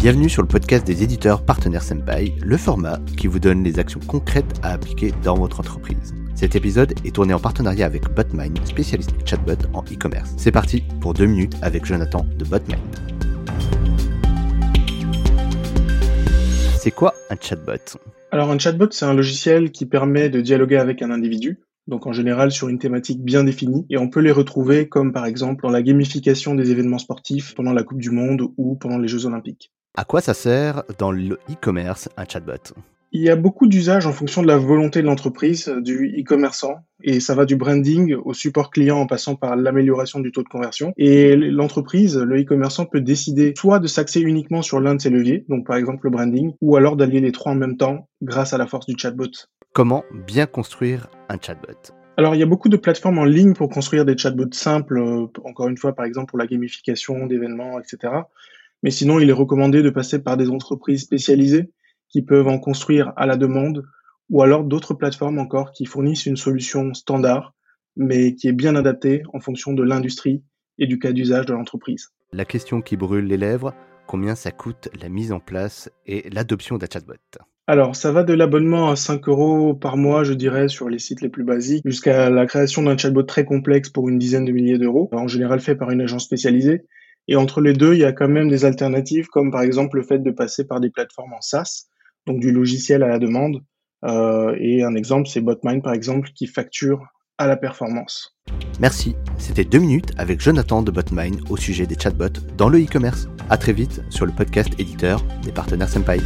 Bienvenue sur le podcast des éditeurs partenaires Senpai, le format qui vous donne les actions concrètes à appliquer dans votre entreprise. Cet épisode est tourné en partenariat avec Botmind, spécialiste chatbot en e-commerce. C'est parti pour deux minutes avec Jonathan de Botmind. C'est quoi un chatbot? Alors un chatbot, c'est un logiciel qui permet de dialoguer avec un individu, donc en général sur une thématique bien définie, et on peut les retrouver comme par exemple dans la gamification des événements sportifs pendant la Coupe du Monde ou pendant les Jeux Olympiques. À quoi ça sert dans le e-commerce un chatbot? Il y a beaucoup d'usages en fonction de la volonté de l'entreprise, du e-commerçant, et ça va du branding au support client en passant par l'amélioration du taux de conversion. Et l'entreprise, le e-commerçant peut décider soit de s'axer uniquement sur l'un de ces leviers, donc par exemple le branding, ou alors d'allier les trois en même temps grâce à la force du chatbot. Comment bien construire un chatbot? Alors, il y a beaucoup de plateformes en ligne pour construire des chatbots simples, euh, encore une fois, par exemple, pour la gamification d'événements, etc. Mais sinon, il est recommandé de passer par des entreprises spécialisées qui peuvent en construire à la demande, ou alors d'autres plateformes encore qui fournissent une solution standard, mais qui est bien adaptée en fonction de l'industrie et du cas d'usage de l'entreprise. La question qui brûle les lèvres, combien ça coûte la mise en place et l'adoption d'un chatbot? Alors, ça va de l'abonnement à 5 euros par mois, je dirais, sur les sites les plus basiques, jusqu'à la création d'un chatbot très complexe pour une dizaine de milliers d'euros, en général fait par une agence spécialisée. Et entre les deux, il y a quand même des alternatives, comme par exemple le fait de passer par des plateformes en SaaS, donc du logiciel à la demande. Euh, et un exemple, c'est Botmind, par exemple, qui facture à la performance. Merci. C'était deux minutes avec Jonathan de Botmind au sujet des chatbots dans le e-commerce. À très vite sur le podcast éditeur des partenaires Senpai.